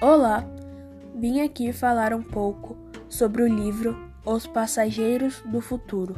Olá, vim aqui falar um pouco sobre o livro Os Passageiros do Futuro.